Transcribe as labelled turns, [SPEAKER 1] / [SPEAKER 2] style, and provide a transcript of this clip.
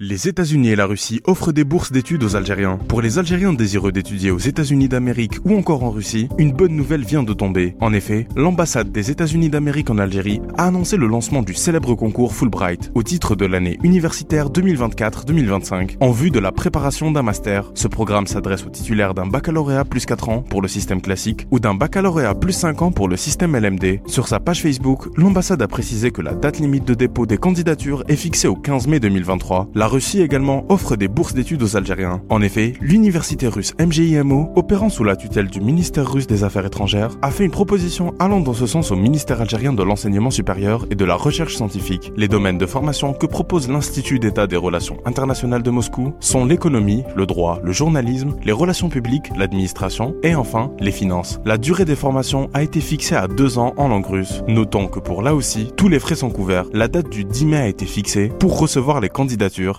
[SPEAKER 1] Les États-Unis et la Russie offrent des bourses d'études aux Algériens. Pour les Algériens désireux d'étudier aux États-Unis d'Amérique ou encore en Russie, une bonne nouvelle vient de tomber. En effet, l'ambassade des États-Unis d'Amérique en Algérie a annoncé le lancement du célèbre concours Fulbright au titre de l'année universitaire 2024-2025 en vue de la préparation d'un master. Ce programme s'adresse aux titulaires d'un baccalauréat plus 4 ans pour le système classique ou d'un baccalauréat plus 5 ans pour le système LMD. Sur sa page Facebook, l'ambassade a précisé que la date limite de dépôt des candidatures est fixée au 15 mai 2023. La Russie également offre des bourses d'études aux Algériens. En effet, l'université russe MGIMO, opérant sous la tutelle du ministère russe des Affaires étrangères, a fait une proposition allant dans ce sens au ministère algérien de l'enseignement supérieur et de la recherche scientifique. Les domaines de formation que propose l'Institut d'État des relations internationales de Moscou sont l'économie, le droit, le journalisme, les relations publiques, l'administration et enfin les finances. La durée des formations a été fixée à deux ans en langue russe. Notons que pour là aussi, tous les frais sont couverts. La date du 10 mai a été fixée pour recevoir les candidatures